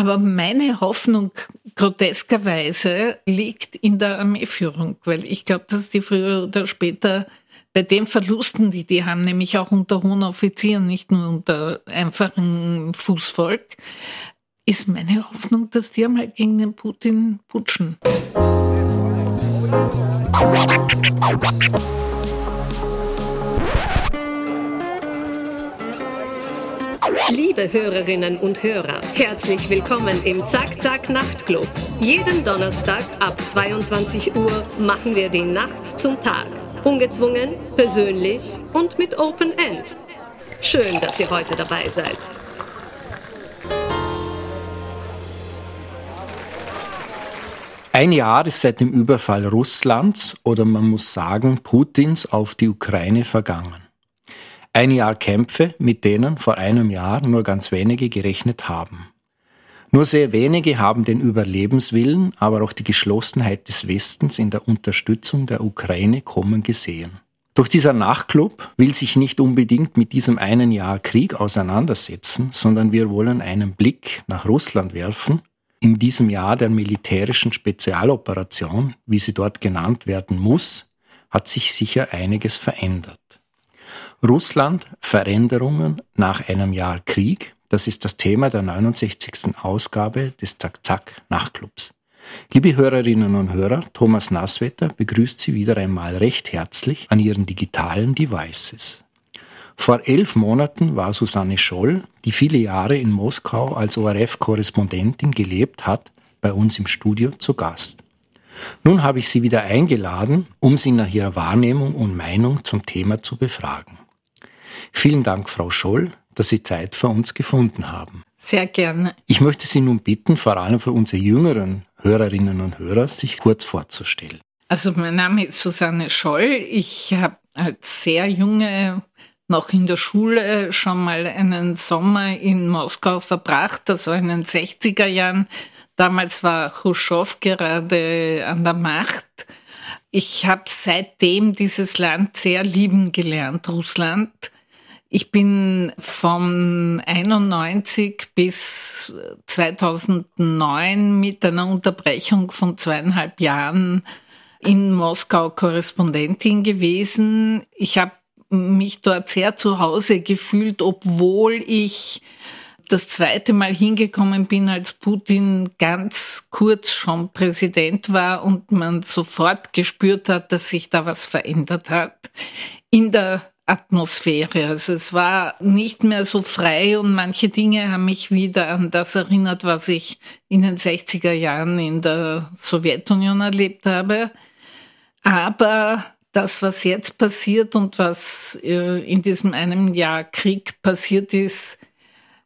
Aber meine Hoffnung groteskerweise liegt in der Armeeführung, weil ich glaube, dass die früher oder später bei den Verlusten, die die haben, nämlich auch unter hohen Offizieren, nicht nur unter einfachen Fußvolk, ist meine Hoffnung, dass die einmal gegen den Putin putschen. Liebe Hörerinnen und Hörer, herzlich willkommen im Zack Zack Nachtclub. Jeden Donnerstag ab 22 Uhr machen wir die Nacht zum Tag. Ungezwungen, persönlich und mit Open End. Schön, dass ihr heute dabei seid. Ein Jahr ist seit dem Überfall Russlands oder man muss sagen Putins auf die Ukraine vergangen. Ein Jahr Kämpfe, mit denen vor einem Jahr nur ganz wenige gerechnet haben. Nur sehr wenige haben den Überlebenswillen, aber auch die Geschlossenheit des Westens in der Unterstützung der Ukraine kommen gesehen. Doch dieser Nachtclub will sich nicht unbedingt mit diesem einen Jahr Krieg auseinandersetzen, sondern wir wollen einen Blick nach Russland werfen. In diesem Jahr der militärischen Spezialoperation, wie sie dort genannt werden muss, hat sich sicher einiges verändert. Russland, Veränderungen nach einem Jahr Krieg, das ist das Thema der 69. Ausgabe des Zack-Zack Nachtclubs. Liebe Hörerinnen und Hörer, Thomas Nasswetter begrüßt Sie wieder einmal recht herzlich an Ihren digitalen Devices. Vor elf Monaten war Susanne Scholl, die viele Jahre in Moskau als ORF-Korrespondentin gelebt hat, bei uns im Studio zu Gast. Nun habe ich sie wieder eingeladen, um sie nach ihrer Wahrnehmung und Meinung zum Thema zu befragen. Vielen Dank, Frau Scholl, dass Sie Zeit für uns gefunden haben. Sehr gerne. Ich möchte Sie nun bitten, vor allem für unsere jüngeren Hörerinnen und Hörer, sich kurz vorzustellen. Also mein Name ist Susanne Scholl. Ich habe als sehr junge noch in der Schule schon mal einen Sommer in Moskau verbracht. Das war in den 60er Jahren. Damals war Khrushchev gerade an der Macht. Ich habe seitdem dieses Land sehr lieben gelernt, Russland. Ich bin von 91 bis 2009 mit einer Unterbrechung von zweieinhalb Jahren in Moskau Korrespondentin gewesen. Ich habe mich dort sehr zu Hause gefühlt, obwohl ich das zweite Mal hingekommen bin, als Putin ganz kurz schon Präsident war und man sofort gespürt hat, dass sich da was verändert hat. In der Atmosphäre. Also es war nicht mehr so frei und manche Dinge haben mich wieder an das erinnert, was ich in den 60er Jahren in der Sowjetunion erlebt habe. Aber das, was jetzt passiert und was äh, in diesem einem Jahr Krieg passiert ist,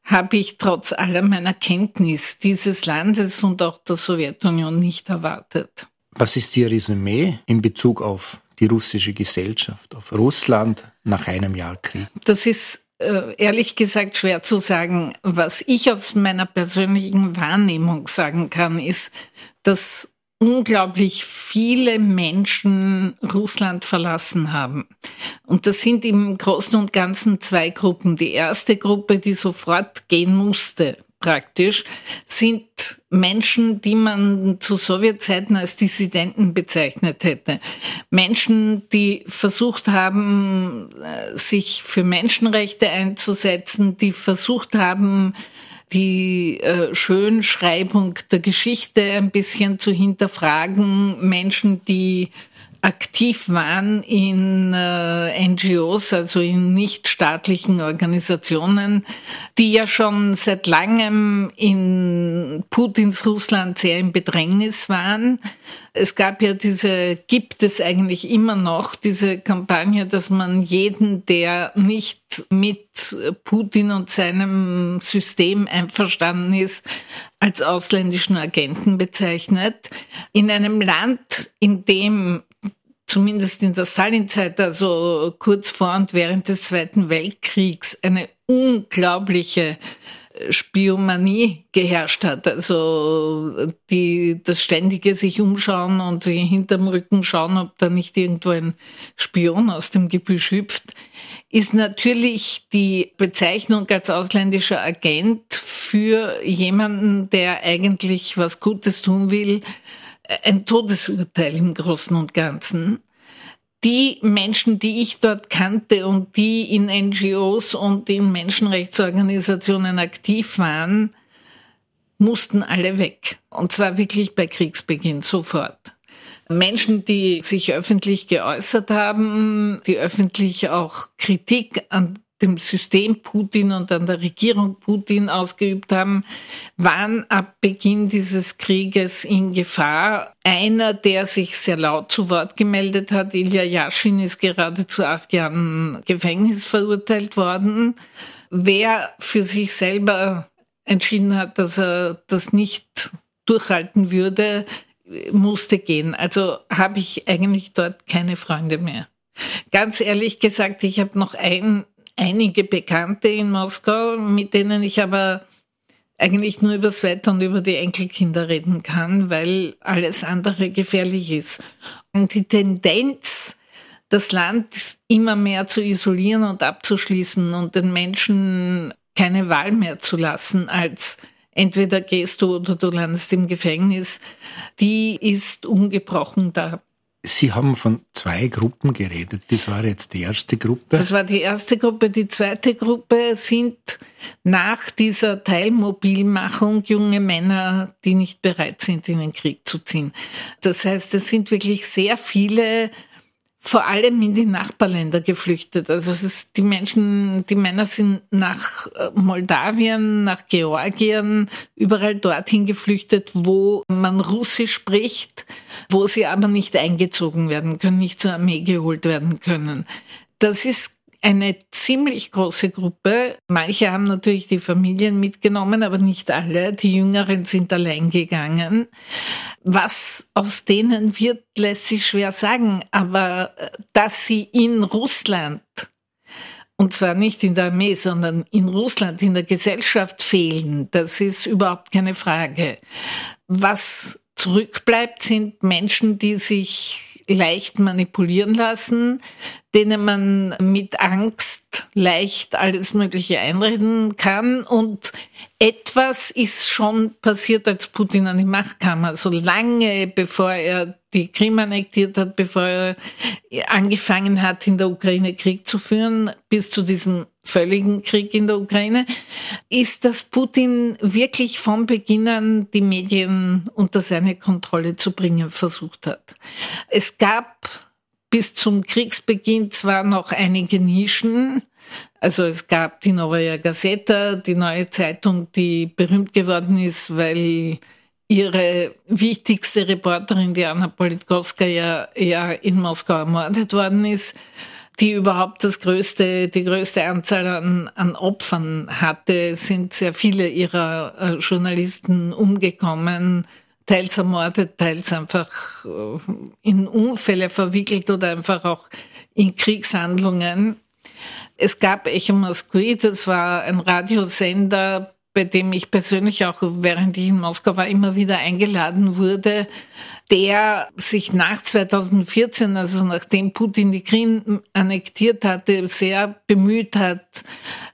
habe ich trotz aller meiner Kenntnis dieses Landes und auch der Sowjetunion nicht erwartet. Was ist Ihr Resümee in Bezug auf die russische Gesellschaft, auf Russland nach einem Jahr Krieg? Das ist äh, ehrlich gesagt schwer zu sagen. Was ich aus meiner persönlichen Wahrnehmung sagen kann, ist, dass unglaublich viele Menschen Russland verlassen haben. Und das sind im Großen und Ganzen zwei Gruppen. Die erste Gruppe, die sofort gehen musste, praktisch, sind Menschen, die man zu Sowjetzeiten als Dissidenten bezeichnet hätte. Menschen, die versucht haben, äh, sich für Menschenrechte einzusetzen, die versucht haben, die äh, Schönschreibung der Geschichte ein bisschen zu hinterfragen, Menschen, die aktiv waren in äh, NGOs, also in nichtstaatlichen Organisationen, die ja schon seit langem in Putins Russland sehr im Bedrängnis waren. Es gab ja diese, gibt es eigentlich immer noch, diese Kampagne, dass man jeden, der nicht mit Putin und seinem System einverstanden ist, als ausländischen Agenten bezeichnet. In einem Land, in dem zumindest in der Stalinzeit, also kurz vor und während des Zweiten Weltkriegs, eine unglaubliche Spiomanie geherrscht hat. Also die, das ständige sich umschauen und hinterm Rücken schauen, ob da nicht irgendwo ein Spion aus dem Gebüsch hüpft, ist natürlich die Bezeichnung als ausländischer Agent für jemanden, der eigentlich was Gutes tun will, ein Todesurteil im Großen und Ganzen die Menschen, die ich dort kannte und die in NGOs und in Menschenrechtsorganisationen aktiv waren, mussten alle weg. Und zwar wirklich bei Kriegsbeginn sofort. Menschen, die sich öffentlich geäußert haben, die öffentlich auch Kritik an dem System Putin und an der Regierung Putin ausgeübt haben, waren ab Beginn dieses Krieges in Gefahr. Einer, der sich sehr laut zu Wort gemeldet hat, Ilya Yashin, ist gerade zu acht Jahren Gefängnis verurteilt worden. Wer für sich selber entschieden hat, dass er das nicht durchhalten würde, musste gehen. Also habe ich eigentlich dort keine Freunde mehr. Ganz ehrlich gesagt, ich habe noch ein einige Bekannte in Moskau, mit denen ich aber eigentlich nur über das Wetter und über die Enkelkinder reden kann, weil alles andere gefährlich ist. Und die Tendenz, das Land immer mehr zu isolieren und abzuschließen und den Menschen keine Wahl mehr zu lassen, als entweder gehst du oder du landest im Gefängnis, die ist ungebrochen da. Sie haben von zwei Gruppen geredet. Das war jetzt die erste Gruppe. Das war die erste Gruppe. Die zweite Gruppe sind nach dieser Teilmobilmachung junge Männer, die nicht bereit sind, in den Krieg zu ziehen. Das heißt, es sind wirklich sehr viele vor allem in die Nachbarländer geflüchtet. Also es ist, die Menschen, die Männer sind nach äh, Moldawien, nach Georgien, überall dorthin geflüchtet, wo man Russisch spricht, wo sie aber nicht eingezogen werden können, nicht zur Armee geholt werden können. Das ist eine ziemlich große Gruppe. Manche haben natürlich die Familien mitgenommen, aber nicht alle. Die Jüngeren sind allein gegangen. Was aus denen wird, lässt sich schwer sagen. Aber äh, dass sie in Russland, und zwar nicht in der Armee, sondern in Russland, in der Gesellschaft fehlen, das ist überhaupt keine Frage. Was zurückbleibt, sind Menschen, die sich leicht manipulieren lassen, denen man mit Angst leicht alles Mögliche einreden kann. Und etwas ist schon passiert, als Putin an die Macht kam. Also lange bevor er die Krim annektiert hat, bevor er angefangen hat, in der Ukraine Krieg zu führen, bis zu diesem völligen Krieg in der Ukraine, ist, dass Putin wirklich von Beginn an die Medien unter seine Kontrolle zu bringen versucht hat. Es gab bis zum Kriegsbeginn zwar noch einige Nischen, also es gab die Novaya Gazeta, die neue Zeitung, die berühmt geworden ist, weil ihre wichtigste Reporterin, Diana Politkovskaya, ja in Moskau ermordet worden ist, die überhaupt das größte, die größte Anzahl an, an Opfern hatte, sind sehr viele ihrer äh, Journalisten umgekommen, teils ermordet, teils einfach äh, in Unfälle verwickelt oder einfach auch in Kriegshandlungen. Es gab Echo Moskwi, das war ein Radiosender, bei dem ich persönlich auch, während ich in Moskau war, immer wieder eingeladen wurde, der sich nach 2014, also nachdem Putin die Krim annektiert hatte, sehr bemüht hat,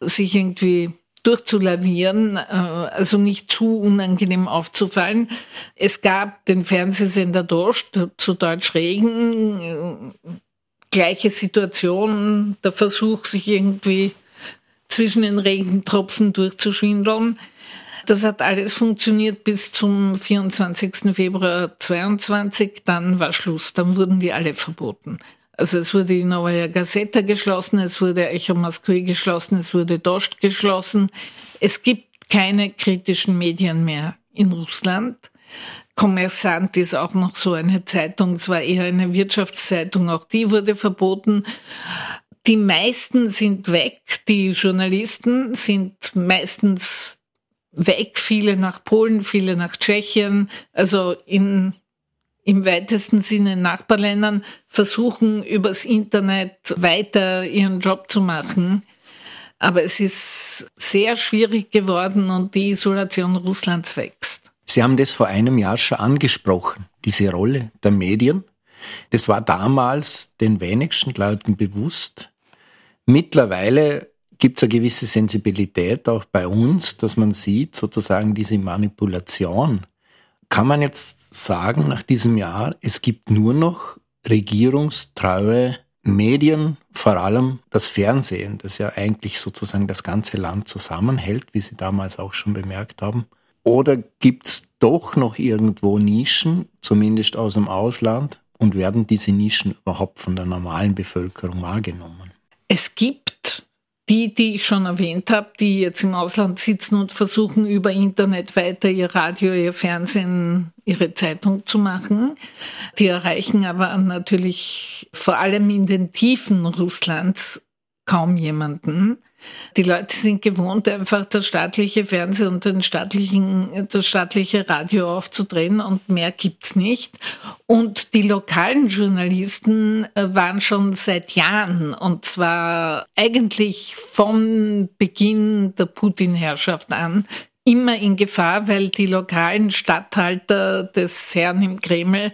sich irgendwie durchzulavieren, äh, also nicht zu unangenehm aufzufallen. Es gab den Fernsehsender Dost, zu Deutsch Regen, äh, gleiche Situation, der Versuch, sich irgendwie zwischen den Regentropfen durchzuschwindeln. Das hat alles funktioniert bis zum 24. Februar 22. Dann war Schluss. Dann wurden die alle verboten. Also es wurde die Novaya Gazeta geschlossen, es wurde Echo Moskwy geschlossen, es wurde Dost geschlossen. Es gibt keine kritischen Medien mehr in Russland. Kommersant ist auch noch so eine Zeitung, es war eher eine Wirtschaftszeitung, auch die wurde verboten. Die meisten sind weg, die Journalisten sind meistens weg, viele nach Polen, viele nach Tschechien, also in im weitesten Sinne Nachbarländern versuchen, übers Internet weiter ihren Job zu machen. Aber es ist sehr schwierig geworden und die Isolation Russlands wächst. Sie haben das vor einem Jahr schon angesprochen, diese Rolle der Medien. Das war damals den wenigsten Leuten bewusst. Mittlerweile gibt es eine gewisse Sensibilität auch bei uns, dass man sieht, sozusagen diese Manipulation. Kann man jetzt sagen, nach diesem Jahr, es gibt nur noch regierungstreue Medien, vor allem das Fernsehen, das ja eigentlich sozusagen das ganze Land zusammenhält, wie Sie damals auch schon bemerkt haben? Oder gibt es doch noch irgendwo Nischen, zumindest aus dem Ausland, und werden diese Nischen überhaupt von der normalen Bevölkerung wahrgenommen? Es gibt die, die ich schon erwähnt habe, die jetzt im Ausland sitzen und versuchen, über Internet weiter ihr Radio, ihr Fernsehen, ihre Zeitung zu machen. Die erreichen aber natürlich vor allem in den Tiefen Russlands kaum jemanden. Die Leute sind gewohnt, einfach das staatliche Fernsehen und den staatlichen, das staatliche Radio aufzudrehen und mehr gibt's nicht. Und die lokalen Journalisten äh, waren schon seit Jahren, und zwar eigentlich von Beginn der Putin-Herrschaft an, immer in Gefahr, weil die lokalen Statthalter des Herrn im Kreml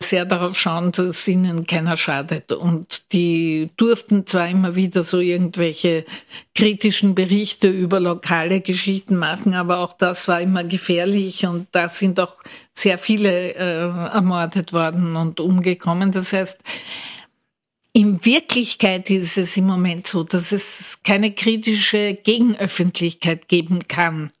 sehr darauf schauen, dass ihnen keiner schadet. Und die durften zwar immer wieder so irgendwelche kritischen Berichte über lokale Geschichten machen, aber auch das war immer gefährlich und da sind auch sehr viele äh, ermordet worden und umgekommen. Das heißt, in Wirklichkeit ist es im Moment so, dass es keine kritische Gegenöffentlichkeit geben kann,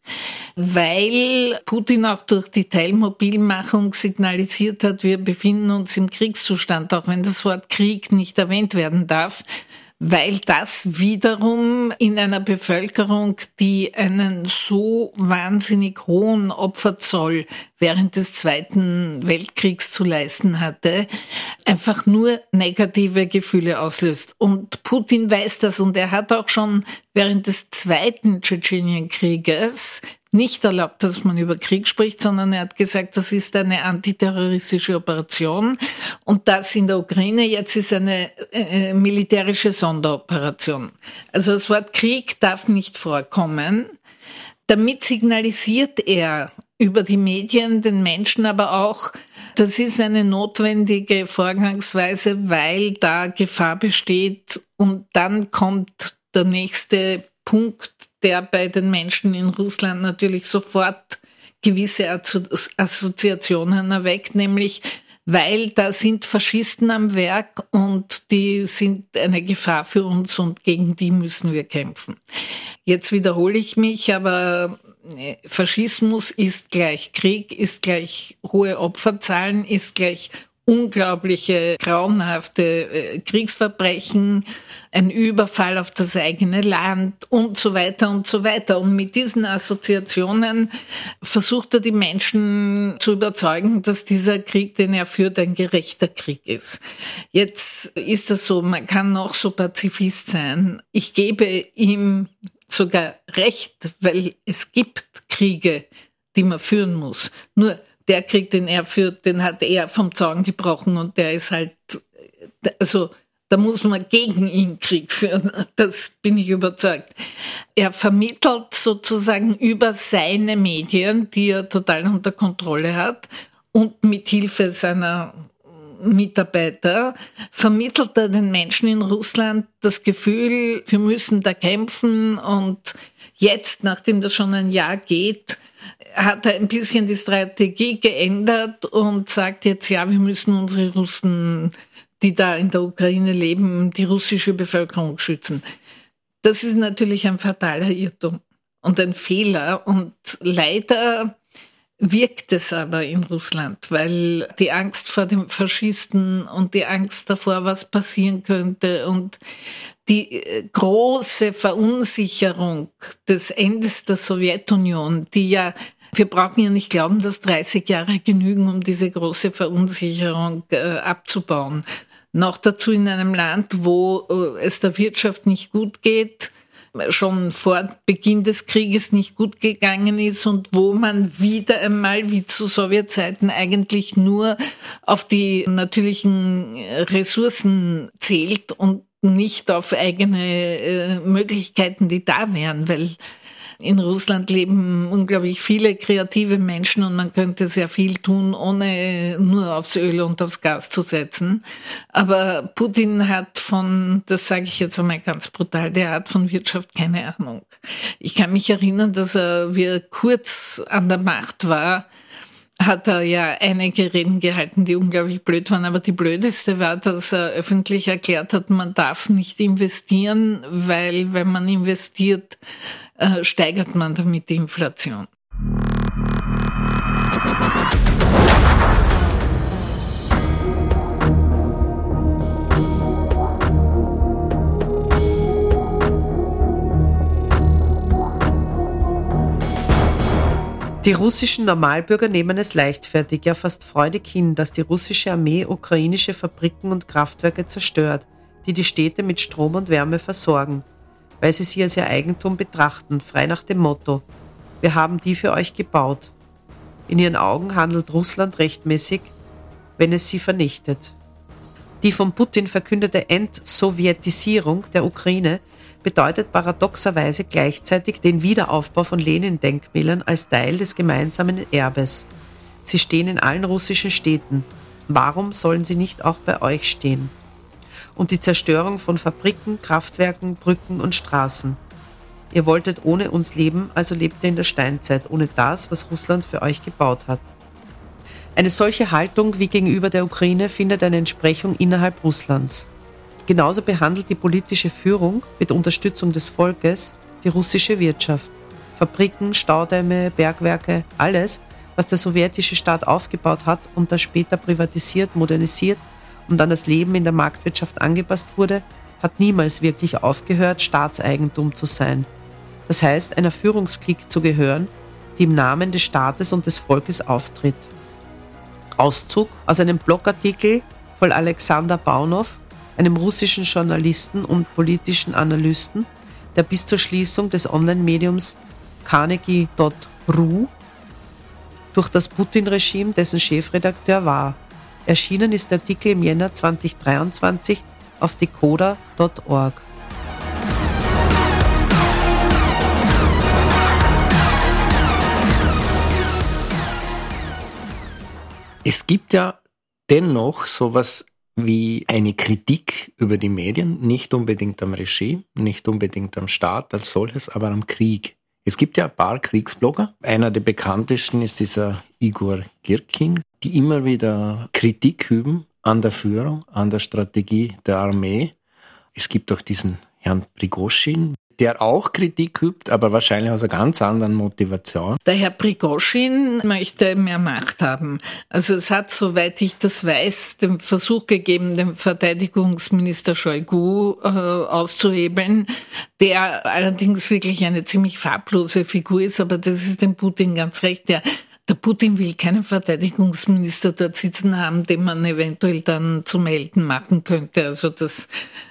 weil Putin auch durch die Teilmobilmachung signalisiert hat, wir befinden uns im Kriegszustand, auch wenn das Wort Krieg nicht erwähnt werden darf weil das wiederum in einer Bevölkerung, die einen so wahnsinnig hohen Opferzoll während des Zweiten Weltkriegs zu leisten hatte, einfach nur negative Gefühle auslöst. Und Putin weiß das und er hat auch schon während des Zweiten Tschetschenienkrieges nicht erlaubt, dass man über Krieg spricht, sondern er hat gesagt, das ist eine antiterroristische Operation und das in der Ukraine jetzt ist eine äh, äh, militärische Sonderoperation. Also das Wort Krieg darf nicht vorkommen. Damit signalisiert er über die Medien den Menschen aber auch, das ist eine notwendige Vorgangsweise, weil da Gefahr besteht und dann kommt der nächste Punkt, der bei den Menschen in Russland natürlich sofort gewisse Assoziationen erweckt, nämlich weil da sind Faschisten am Werk und die sind eine Gefahr für uns und gegen die müssen wir kämpfen. Jetzt wiederhole ich mich, aber äh, Faschismus ist gleich Krieg, ist gleich hohe Opferzahlen, ist gleich unglaubliche, grauenhafte äh, Kriegsverbrechen, ein Überfall auf das eigene Land und so weiter und so weiter. Und mit diesen Assoziationen versucht er die Menschen zu überzeugen, dass dieser Krieg, den er führt, ein gerechter Krieg ist. Jetzt ist das so, man kann noch so Pazifist sein. Ich gebe ihm sogar recht, weil es gibt Kriege, die man führen muss. Nur der Krieg, den er führt, den hat er vom Zaun gebrochen und der ist halt, also da muss man gegen ihn Krieg führen. Das bin ich überzeugt. Er vermittelt sozusagen über seine Medien, die er total unter Kontrolle hat und mit Hilfe seiner Mitarbeiter vermittelt er den Menschen in Russland das Gefühl, wir müssen da kämpfen und jetzt, nachdem das schon ein Jahr geht, hat er ein bisschen die Strategie geändert und sagt jetzt, ja, wir müssen unsere Russen, die da in der Ukraine leben, die russische Bevölkerung schützen. Das ist natürlich ein fataler Irrtum und ein Fehler und leider wirkt es aber in Russland, weil die Angst vor dem Faschisten und die Angst davor, was passieren könnte und die äh, große Verunsicherung des Endes der Sowjetunion, die ja wir brauchen ja nicht glauben, dass 30 Jahre genügen, um diese große Verunsicherung äh, abzubauen. Noch dazu in einem Land, wo äh, es der Wirtschaft nicht gut geht, schon vor Beginn des Krieges nicht gut gegangen ist und wo man wieder einmal wie zu Sowjetzeiten eigentlich nur auf die natürlichen Ressourcen zählt und nicht auf eigene äh, Möglichkeiten, die da wären, weil in Russland leben unglaublich viele kreative Menschen und man könnte sehr viel tun, ohne nur aufs Öl und aufs Gas zu setzen. Aber Putin hat von, das sage ich jetzt einmal ganz brutal, der hat von Wirtschaft keine Ahnung. Ich kann mich erinnern, dass er, wie er kurz an der Macht war, hat er ja einige Reden gehalten, die unglaublich blöd waren. Aber die blödeste war, dass er öffentlich erklärt hat, man darf nicht investieren, weil wenn man investiert, äh, steigert man damit die Inflation. Die russischen Normalbürger nehmen es leichtfertig, ja fast freudig hin, dass die russische Armee ukrainische Fabriken und Kraftwerke zerstört, die die Städte mit Strom und Wärme versorgen, weil sie sie als ihr Eigentum betrachten, frei nach dem Motto, wir haben die für euch gebaut. In ihren Augen handelt Russland rechtmäßig, wenn es sie vernichtet. Die von Putin verkündete Entsowjetisierung der Ukraine bedeutet paradoxerweise gleichzeitig den Wiederaufbau von Lenin-Denkmälern als Teil des gemeinsamen Erbes. Sie stehen in allen russischen Städten. Warum sollen sie nicht auch bei euch stehen? Und die Zerstörung von Fabriken, Kraftwerken, Brücken und Straßen. Ihr wolltet ohne uns leben, also lebt ihr in der Steinzeit, ohne das, was Russland für euch gebaut hat. Eine solche Haltung wie gegenüber der Ukraine findet eine Entsprechung innerhalb Russlands. Genauso behandelt die politische Führung mit Unterstützung des Volkes die russische Wirtschaft. Fabriken, Staudämme, Bergwerke, alles, was der sowjetische Staat aufgebaut hat und das später privatisiert, modernisiert und an das Leben in der Marktwirtschaft angepasst wurde, hat niemals wirklich aufgehört, Staatseigentum zu sein. Das heißt, einer Führungsklick zu gehören, die im Namen des Staates und des Volkes auftritt. Auszug aus einem Blogartikel von Alexander Baunow einem russischen Journalisten und politischen Analysten, der bis zur Schließung des Online-Mediums Carnegie.ru durch das Putin-Regime dessen Chefredakteur war. Erschienen ist der Artikel im Jänner 2023 auf decoder.org. Es gibt ja dennoch sowas wie eine Kritik über die Medien, nicht unbedingt am Regime, nicht unbedingt am Staat als solches, aber am Krieg. Es gibt ja ein paar Kriegsblogger. Einer der bekanntesten ist dieser Igor Girkin, die immer wieder Kritik üben an der Führung, an der Strategie der Armee. Es gibt auch diesen Herrn Prigoschin, der auch Kritik übt, aber wahrscheinlich aus einer ganz anderen Motivation. Der Herr Prigoschin möchte mehr Macht haben. Also es hat, soweit ich das weiß, den Versuch gegeben, den Verteidigungsminister Shoigu äh, auszuhebeln, der allerdings wirklich eine ziemlich farblose Figur ist, aber das ist dem Putin ganz recht. Der der Putin will keinen Verteidigungsminister dort sitzen haben, den man eventuell dann zu melden machen könnte. Also das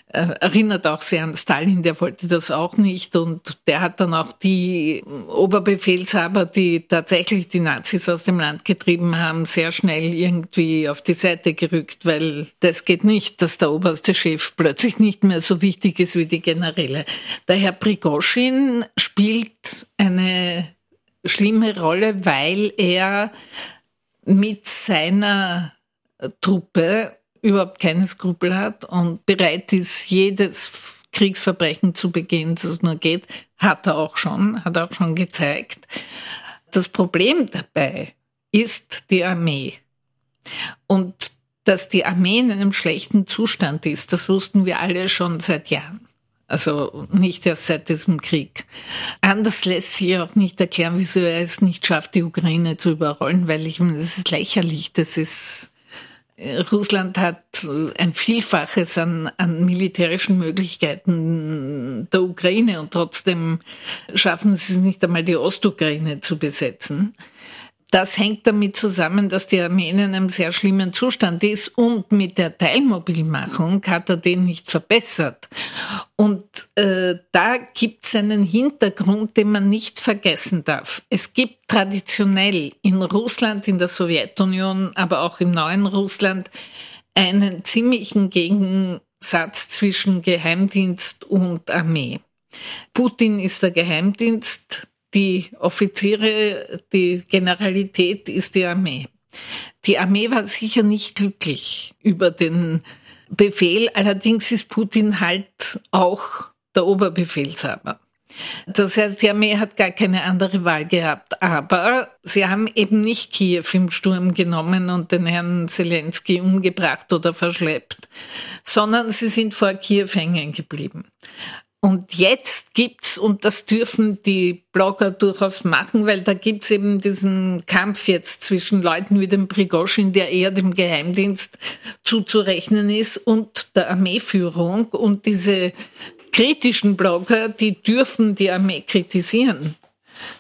äh, erinnert auch sehr an Stalin, der wollte das auch nicht und der hat dann auch die Oberbefehlshaber, die tatsächlich die Nazis aus dem Land getrieben haben, sehr schnell irgendwie auf die Seite gerückt, weil das geht nicht, dass der oberste Chef plötzlich nicht mehr so wichtig ist wie die Generäle. Der Herr Prigoschin spielt eine schlimme Rolle, weil er mit seiner Truppe überhaupt keine Skrupel hat und bereit ist, jedes Kriegsverbrechen zu begehen, das es nur geht, hat er auch schon, hat er auch schon gezeigt. Das Problem dabei ist die Armee. Und dass die Armee in einem schlechten Zustand ist, das wussten wir alle schon seit Jahren. Also nicht erst seit diesem Krieg. Anders lässt sich auch nicht erklären, wieso er es nicht schafft, die Ukraine zu überrollen, weil ich meine, das ist lächerlich. Das ist Russland hat ein Vielfaches an, an militärischen Möglichkeiten der Ukraine und trotzdem schaffen sie es nicht einmal, die Ostukraine zu besetzen. Das hängt damit zusammen, dass die Armee in einem sehr schlimmen Zustand ist und mit der Teilmobilmachung hat er den nicht verbessert. Und äh, da gibt es einen Hintergrund, den man nicht vergessen darf. Es gibt traditionell in Russland, in der Sowjetunion, aber auch im neuen Russland einen ziemlichen Gegensatz zwischen Geheimdienst und Armee. Putin ist der Geheimdienst, die Offiziere, die Generalität ist die Armee. Die Armee war sicher nicht glücklich über den Befehl, allerdings ist Putin halt auch der Oberbefehlshaber. Das heißt, die Armee hat gar keine andere Wahl gehabt. Aber sie haben eben nicht Kiew im Sturm genommen und den Herrn Zelensky umgebracht oder verschleppt, sondern sie sind vor Kiew hängen geblieben. Und jetzt gibt's, und das dürfen die Blogger durchaus machen, weil da gibt's eben diesen Kampf jetzt zwischen Leuten wie dem Prigoschin, der eher dem Geheimdienst zuzurechnen ist, und der Armeeführung. Und diese kritischen Blogger, die dürfen die Armee kritisieren.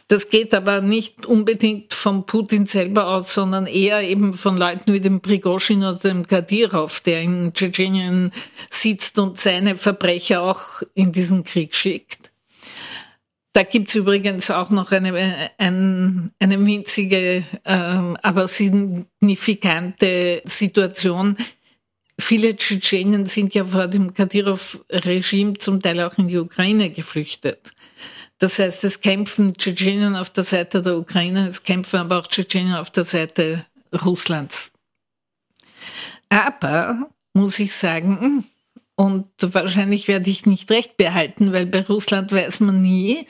Das geht aber nicht unbedingt von Putin selber aus, sondern eher eben von Leuten wie dem Prigoschin oder dem Kadyrov, der in Tschetschenien sitzt und seine Verbrecher auch in diesen Krieg schickt. Da gibt's übrigens auch noch eine, eine, eine winzige, ähm, aber signifikante Situation. Viele Tschetschenen sind ja vor dem Kadyrov-Regime zum Teil auch in die Ukraine geflüchtet. Das heißt, es kämpfen Tschetschenen auf der Seite der Ukraine, es kämpfen aber auch Tschetschenen auf der Seite Russlands. Aber, muss ich sagen, und wahrscheinlich werde ich nicht recht behalten, weil bei Russland weiß man nie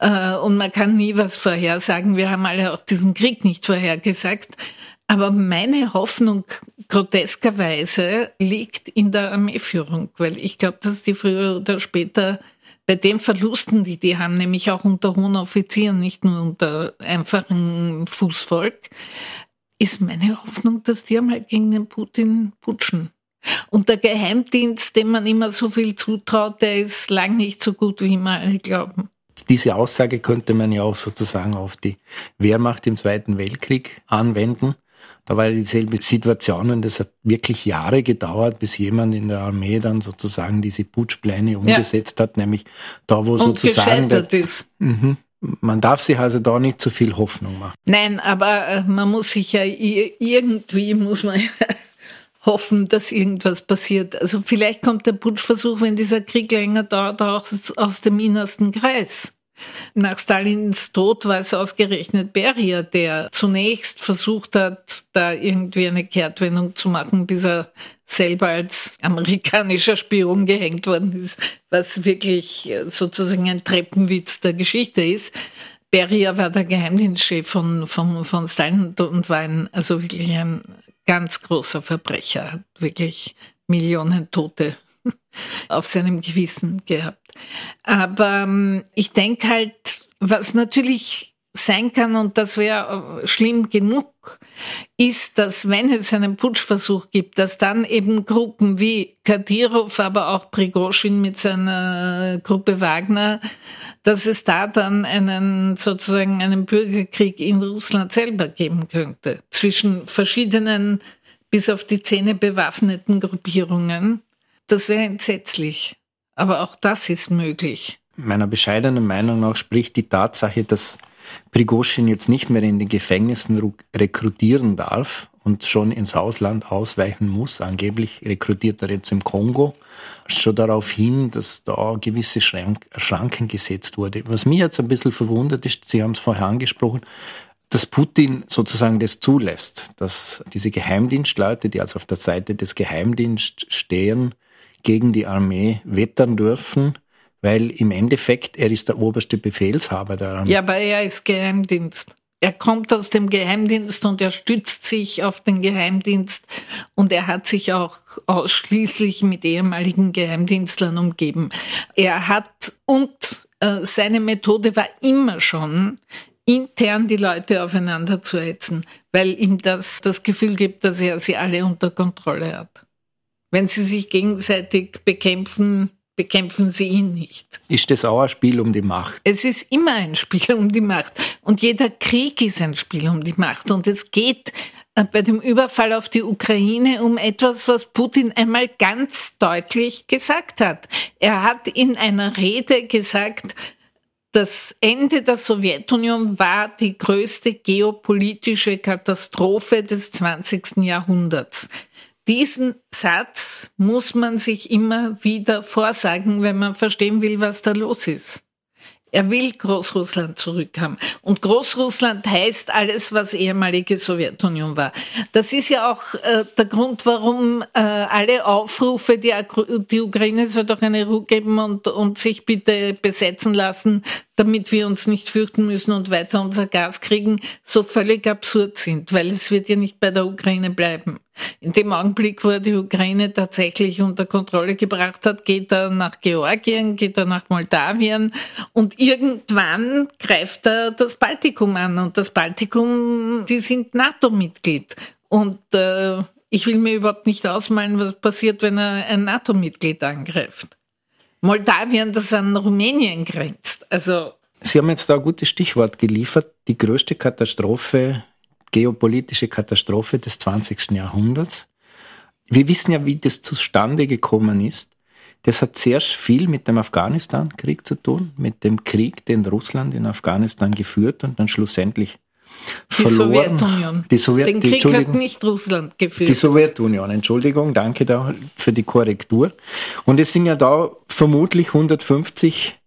äh, und man kann nie was vorhersagen. Wir haben alle auch diesen Krieg nicht vorhergesagt. Aber meine Hoffnung groteskerweise liegt in der Armeeführung, weil ich glaube, dass die früher oder später bei den Verlusten, die die haben, nämlich auch unter hohen Offizieren, nicht nur unter einfachen Fußvolk, ist meine Hoffnung, dass die einmal gegen den Putin putschen. Und der Geheimdienst, dem man immer so viel zutraut, der ist lang nicht so gut, wie immer alle glauben. Diese Aussage könnte man ja auch sozusagen auf die Wehrmacht im Zweiten Weltkrieg anwenden. Da war ja dieselbe Situation und es hat wirklich Jahre gedauert, bis jemand in der Armee dann sozusagen diese Putschpläne umgesetzt ja. hat, nämlich da, wo und sozusagen der, ist. Mh, man darf sich also da nicht zu viel Hoffnung machen. Nein, aber äh, man muss sich ja irgendwie muss man hoffen, dass irgendwas passiert. Also vielleicht kommt der Putschversuch, wenn dieser Krieg länger dauert, auch aus dem innersten Kreis. Nach Stalins Tod war es ausgerechnet Beria, der zunächst versucht hat, da irgendwie eine Kehrtwendung zu machen, bis er selber als amerikanischer Spion gehängt worden ist, was wirklich sozusagen ein Treppenwitz der Geschichte ist. Beria war der Geheimdienstchef von, von, von Stalin und war ein, also wirklich ein ganz großer Verbrecher, hat wirklich Millionen Tote auf seinem Gewissen gehabt. Aber ähm, ich denke halt, was natürlich sein kann, und das wäre äh, schlimm genug, ist, dass wenn es einen Putschversuch gibt, dass dann eben Gruppen wie Kadyrov, aber auch Prigoschin mit seiner Gruppe Wagner, dass es da dann einen sozusagen einen Bürgerkrieg in Russland selber geben könnte zwischen verschiedenen bis auf die Zähne bewaffneten Gruppierungen. Das wäre entsetzlich. Aber auch das ist möglich. Meiner bescheidenen Meinung nach spricht die Tatsache, dass Prigoschin jetzt nicht mehr in den Gefängnissen rekrutieren darf und schon ins Ausland ausweichen muss. Angeblich rekrutiert er jetzt im Kongo. Schon darauf hin, dass da gewisse Schranken gesetzt wurde. Was mich jetzt ein bisschen verwundert ist, Sie haben es vorher angesprochen, dass Putin sozusagen das zulässt, dass diese Geheimdienstleute, die also auf der Seite des Geheimdienstes stehen, gegen die Armee wettern dürfen, weil im Endeffekt er ist der oberste Befehlshaber der Armee. Ja, aber er ist Geheimdienst. Er kommt aus dem Geheimdienst und er stützt sich auf den Geheimdienst und er hat sich auch ausschließlich mit ehemaligen Geheimdienstlern umgeben. Er hat und äh, seine Methode war immer schon, intern die Leute aufeinander zu hetzen, weil ihm das das Gefühl gibt, dass er sie alle unter Kontrolle hat. Wenn sie sich gegenseitig bekämpfen, bekämpfen sie ihn nicht. Ist das auch ein Spiel um die Macht? Es ist immer ein Spiel um die Macht. Und jeder Krieg ist ein Spiel um die Macht. Und es geht äh, bei dem Überfall auf die Ukraine um etwas, was Putin einmal ganz deutlich gesagt hat. Er hat in einer Rede gesagt, das Ende der Sowjetunion war die größte geopolitische Katastrophe des 20. Jahrhunderts. Diesen Satz muss man sich immer wieder vorsagen, wenn man verstehen will, was da los ist. Er will Großrussland zurückhaben. Und Großrussland heißt alles, was ehemalige Sowjetunion war. Das ist ja auch äh, der Grund, warum äh, alle Aufrufe, die, die Ukraine soll doch eine Ruhe geben und, und sich bitte besetzen lassen, damit wir uns nicht fürchten müssen und weiter unser Gas kriegen, so völlig absurd sind, weil es wird ja nicht bei der Ukraine bleiben. In dem Augenblick, wo er die Ukraine tatsächlich unter Kontrolle gebracht hat, geht er nach Georgien, geht er nach Moldawien und irgendwann greift er das Baltikum an und das Baltikum, die sind NATO-Mitglied und äh, ich will mir überhaupt nicht ausmalen, was passiert, wenn er ein NATO-Mitglied angreift. Moldawien, das an Rumänien grenzt. Also Sie haben jetzt da ein gutes Stichwort geliefert. Die größte Katastrophe, geopolitische Katastrophe des 20. Jahrhunderts. Wir wissen ja, wie das zustande gekommen ist. Das hat sehr viel mit dem Afghanistan-Krieg zu tun, mit dem Krieg, den Russland in Afghanistan geführt und dann schlussendlich die verloren. Sowjetunion. Die Sowjet Den Krieg hat nicht Russland geführt. Die Sowjetunion, Entschuldigung, danke da für die Korrektur. Und es sind ja da vermutlich 150,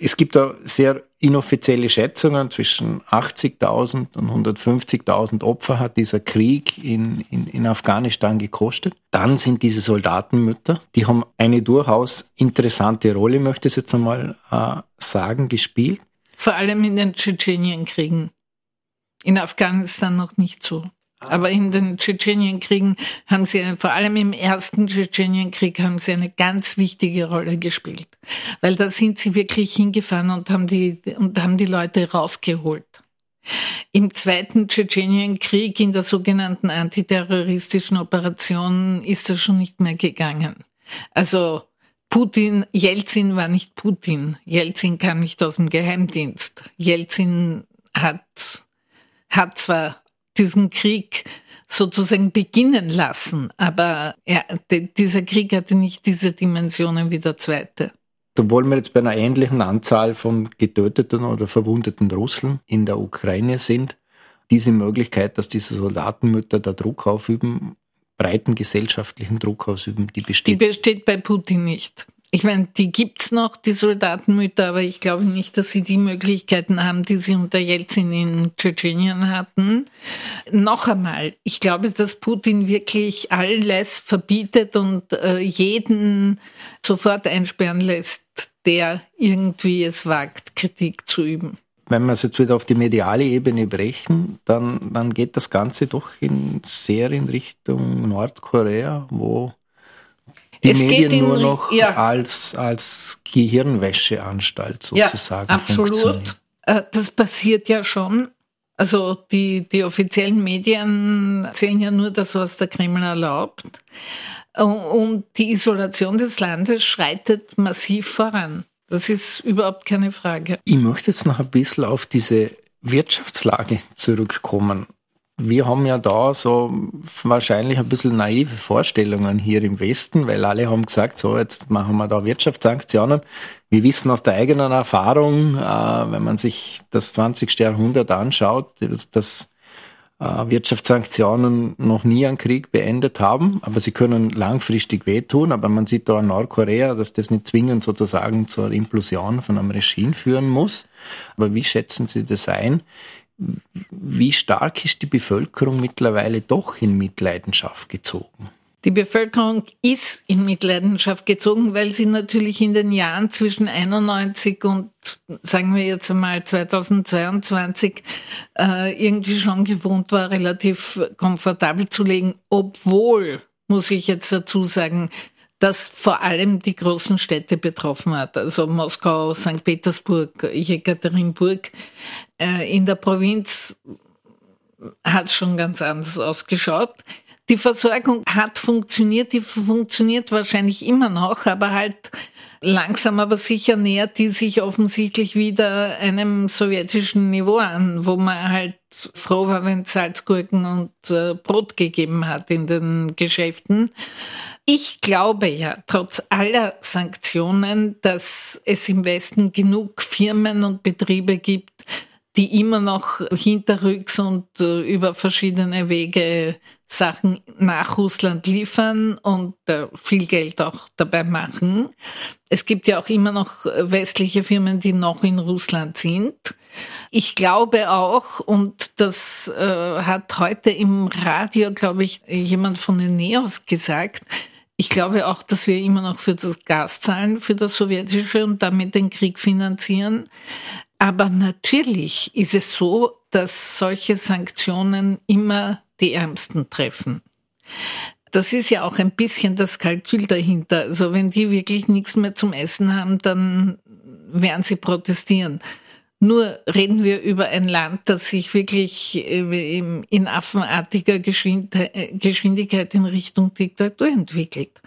es gibt da sehr inoffizielle Schätzungen, zwischen 80.000 und 150.000 Opfer hat dieser Krieg in, in, in Afghanistan gekostet. Dann sind diese Soldatenmütter, die haben eine durchaus interessante Rolle, möchte ich jetzt einmal äh, sagen, gespielt. Vor allem in den Tschetschenienkriegen. In Afghanistan noch nicht so. Aber in den Tschetschenienkriegen haben sie, vor allem im ersten Tschetschenienkrieg, haben sie eine ganz wichtige Rolle gespielt. Weil da sind sie wirklich hingefahren und haben die, und haben die Leute rausgeholt. Im zweiten Tschetschenienkrieg, in der sogenannten antiterroristischen Operation, ist das schon nicht mehr gegangen. Also, Putin, Jelzin war nicht Putin. Jelzin kam nicht aus dem Geheimdienst. Jelzin hat hat zwar diesen Krieg sozusagen beginnen lassen, aber er, dieser Krieg hatte nicht diese Dimensionen wie der zweite. Da wollen wir jetzt bei einer ähnlichen Anzahl von getöteten oder verwundeten Russen in der Ukraine sind. Diese Möglichkeit, dass diese Soldatenmütter da Druck aufüben, breiten gesellschaftlichen Druck ausüben, die besteht. Die besteht bei Putin nicht. Ich meine, die gibt's noch, die Soldatenmütter, aber ich glaube nicht, dass sie die Möglichkeiten haben, die sie unter Jelzin in Tschetschenien hatten. Noch einmal, ich glaube, dass Putin wirklich alles verbietet und äh, jeden sofort einsperren lässt, der irgendwie es wagt, Kritik zu üben. Wenn wir es jetzt wieder auf die mediale Ebene brechen, dann, dann geht das Ganze doch in, sehr in Richtung Nordkorea, wo die es Medien nur noch ja. als, als Gehirnwäscheanstalt sozusagen ja, absolut. Äh, das passiert ja schon. Also die, die offiziellen Medien erzählen ja nur das, was der Kreml erlaubt. Und die Isolation des Landes schreitet massiv voran. Das ist überhaupt keine Frage. Ich möchte jetzt noch ein bisschen auf diese Wirtschaftslage zurückkommen wir haben ja da so wahrscheinlich ein bisschen naive Vorstellungen hier im Westen, weil alle haben gesagt, so jetzt machen wir da Wirtschaftssanktionen. Wir wissen aus der eigenen Erfahrung, äh, wenn man sich das 20. Jahrhundert anschaut, dass, äh, Wirtschaftssanktionen noch nie einen Krieg beendet haben, aber sie können langfristig wehtun. Aber man sieht da in Nordkorea, dass das nicht zwingend sozusagen zur Implosion von einem Regime führen muss. Aber wie schätzen Sie das ein? Wie stark ist die Bevölkerung mittlerweile doch in Mitleidenschaft gezogen? Die Bevölkerung ist in Mitleidenschaft gezogen, weil sie natürlich in den Jahren zwischen 91 und sagen wir jetzt einmal 2022 äh, irgendwie schon gewohnt war, relativ komfortabel zu leben, obwohl, muss ich jetzt dazu sagen, das vor allem die großen Städte betroffen hat, also Moskau, St. Petersburg, Jekaterinburg. Äh, in der Provinz hat schon ganz anders ausgeschaut. Die Versorgung hat funktioniert, die funktioniert wahrscheinlich immer noch, aber halt langsam aber sicher nähert die sich offensichtlich wieder einem sowjetischen Niveau an, wo man halt froh war, wenn Salzgurken und äh, Brot gegeben hat in den Geschäften. Ich glaube ja, trotz aller Sanktionen, dass es im Westen genug Firmen und Betriebe gibt, die immer noch hinterrücks und äh, über verschiedene Wege Sachen nach Russland liefern und äh, viel Geld auch dabei machen. Es gibt ja auch immer noch westliche Firmen, die noch in Russland sind. Ich glaube auch, und das äh, hat heute im Radio, glaube ich, jemand von den Neos gesagt, ich glaube auch, dass wir immer noch für das Gas zahlen, für das sowjetische und damit den Krieg finanzieren. Aber natürlich ist es so, dass solche Sanktionen immer die Ärmsten treffen. Das ist ja auch ein bisschen das Kalkül dahinter. Also wenn die wirklich nichts mehr zum Essen haben, dann werden sie protestieren. Nur reden wir über ein Land, das sich wirklich äh, in affenartiger Geschwindigkeit in Richtung Diktatur entwickelt.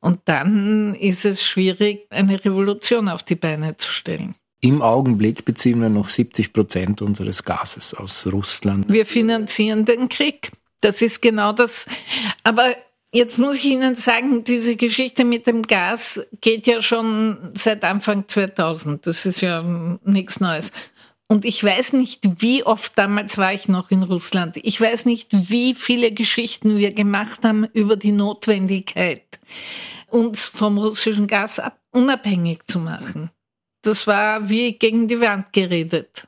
Und dann ist es schwierig, eine Revolution auf die Beine zu stellen. Im Augenblick beziehen wir noch 70 Prozent unseres Gases aus Russland. Wir finanzieren den Krieg. Das ist genau das. Aber jetzt muss ich Ihnen sagen, diese Geschichte mit dem Gas geht ja schon seit Anfang 2000. Das ist ja nichts Neues. Und ich weiß nicht, wie oft damals war ich noch in Russland. Ich weiß nicht, wie viele Geschichten wir gemacht haben über die Notwendigkeit, uns vom russischen Gas unabhängig zu machen. Das war wie gegen die Wand geredet.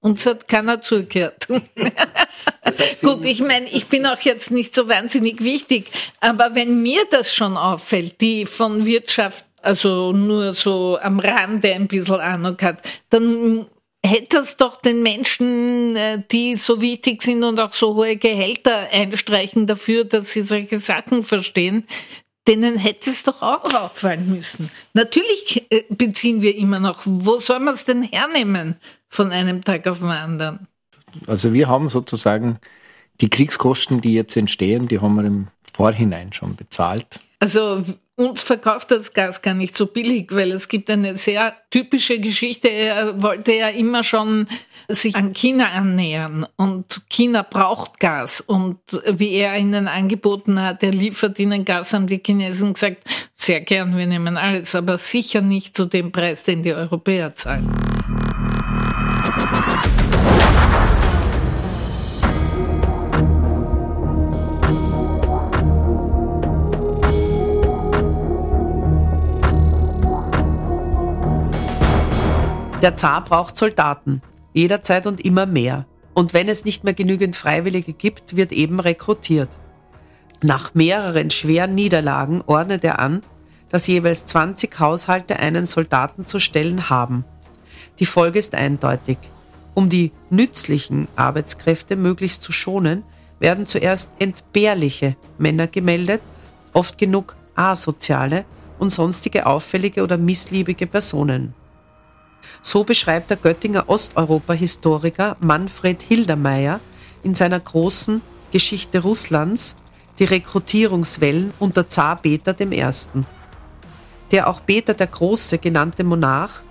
Uns hat keiner zugehört. Gut, ich meine, ich bin auch jetzt nicht so wahnsinnig wichtig, aber wenn mir das schon auffällt, die von Wirtschaft also nur so am Rande ein bisschen Ahnung hat, dann hätte es doch den Menschen, äh, die so wichtig sind und auch so hohe Gehälter einstreichen dafür, dass sie solche Sachen verstehen, denen hätte es doch auch auffallen müssen. Natürlich äh, beziehen wir immer noch. Wo soll man es denn hernehmen von einem Tag auf den anderen? Also wir haben sozusagen die Kriegskosten, die jetzt entstehen, die haben wir im Vorhinein schon bezahlt. Also uns verkauft das Gas gar nicht so billig, weil es gibt eine sehr typische Geschichte. Er wollte ja immer schon sich an China annähern und China braucht Gas. Und wie er ihnen angeboten hat, er liefert ihnen Gas, haben die Chinesen gesagt, sehr gern, wir nehmen alles, aber sicher nicht zu dem Preis, den die Europäer zahlen. Der Zar braucht Soldaten, jederzeit und immer mehr. Und wenn es nicht mehr genügend Freiwillige gibt, wird eben rekrutiert. Nach mehreren schweren Niederlagen ordnet er an, dass jeweils 20 Haushalte einen Soldaten zu stellen haben. Die Folge ist eindeutig. Um die nützlichen Arbeitskräfte möglichst zu schonen, werden zuerst entbehrliche Männer gemeldet, oft genug asoziale und sonstige auffällige oder missliebige Personen. So beschreibt der Göttinger Osteuropa-Historiker Manfred Hildermeier in seiner großen Geschichte Russlands die Rekrutierungswellen unter Zar Peter I. Der auch Peter der Große genannte Monarch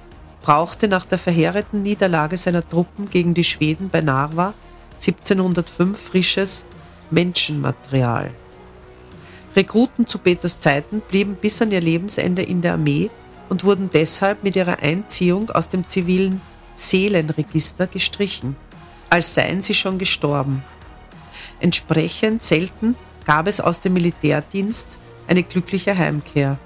brauchte nach der verheerenden Niederlage seiner Truppen gegen die Schweden bei Narva 1705 frisches Menschenmaterial. Rekruten zu Peters Zeiten blieben bis an ihr Lebensende in der Armee und wurden deshalb mit ihrer Einziehung aus dem zivilen Seelenregister gestrichen, als seien sie schon gestorben. Entsprechend selten gab es aus dem Militärdienst eine glückliche Heimkehr.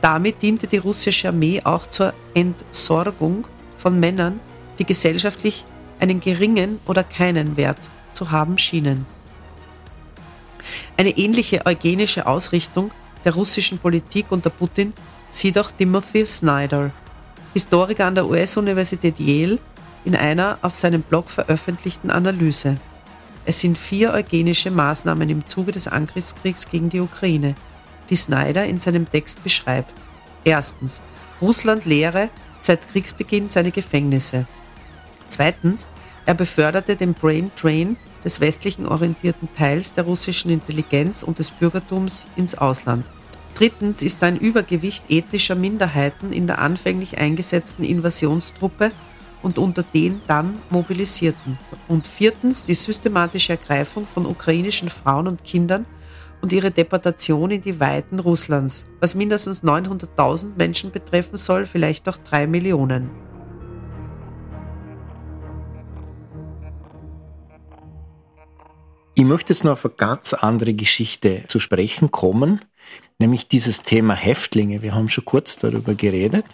Damit diente die russische Armee auch zur Entsorgung von Männern, die gesellschaftlich einen geringen oder keinen Wert zu haben schienen. Eine ähnliche eugenische Ausrichtung der russischen Politik unter Putin sieht auch Timothy Snyder, Historiker an der US-Universität Yale, in einer auf seinem Blog veröffentlichten Analyse. Es sind vier eugenische Maßnahmen im Zuge des Angriffskriegs gegen die Ukraine, die Snyder in seinem Text beschreibt. Erstens, Russland leere seit Kriegsbeginn seine Gefängnisse. Zweitens, er beförderte den Brain Drain des westlichen orientierten Teils der russischen Intelligenz und des Bürgertums ins Ausland. Drittens ist ein Übergewicht ethnischer Minderheiten in der anfänglich eingesetzten Invasionstruppe und unter den dann Mobilisierten. Und viertens die systematische Ergreifung von ukrainischen Frauen und Kindern und ihre Deportation in die Weiten Russlands, was mindestens 900.000 Menschen betreffen soll, vielleicht auch drei Millionen. Ich möchte jetzt noch auf eine ganz andere Geschichte zu sprechen kommen, nämlich dieses Thema Häftlinge. Wir haben schon kurz darüber geredet.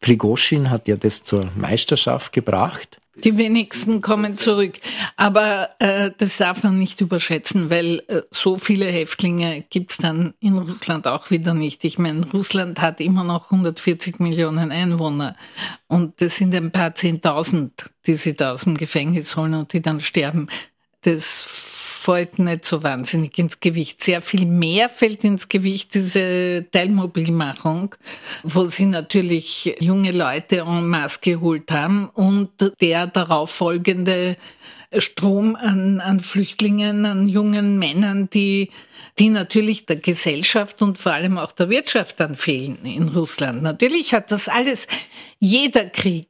Prigoschin hat ja das zur Meisterschaft gebracht. Die wenigsten kommen zurück. Aber äh, das darf man nicht überschätzen, weil äh, so viele Häftlinge gibt's dann in Russland auch wieder nicht. Ich meine, Russland hat immer noch 140 Millionen Einwohner und das sind ein paar Zehntausend, die sie da aus dem Gefängnis holen und die dann sterben. Das fällt nicht so wahnsinnig ins Gewicht. Sehr viel mehr fällt ins Gewicht diese Teilmobilmachung, wo sie natürlich junge Leute en masse geholt haben und der darauf folgende Strom an, an Flüchtlingen, an jungen Männern, die, die natürlich der Gesellschaft und vor allem auch der Wirtschaft dann fehlen in Russland. Natürlich hat das alles, jeder Krieg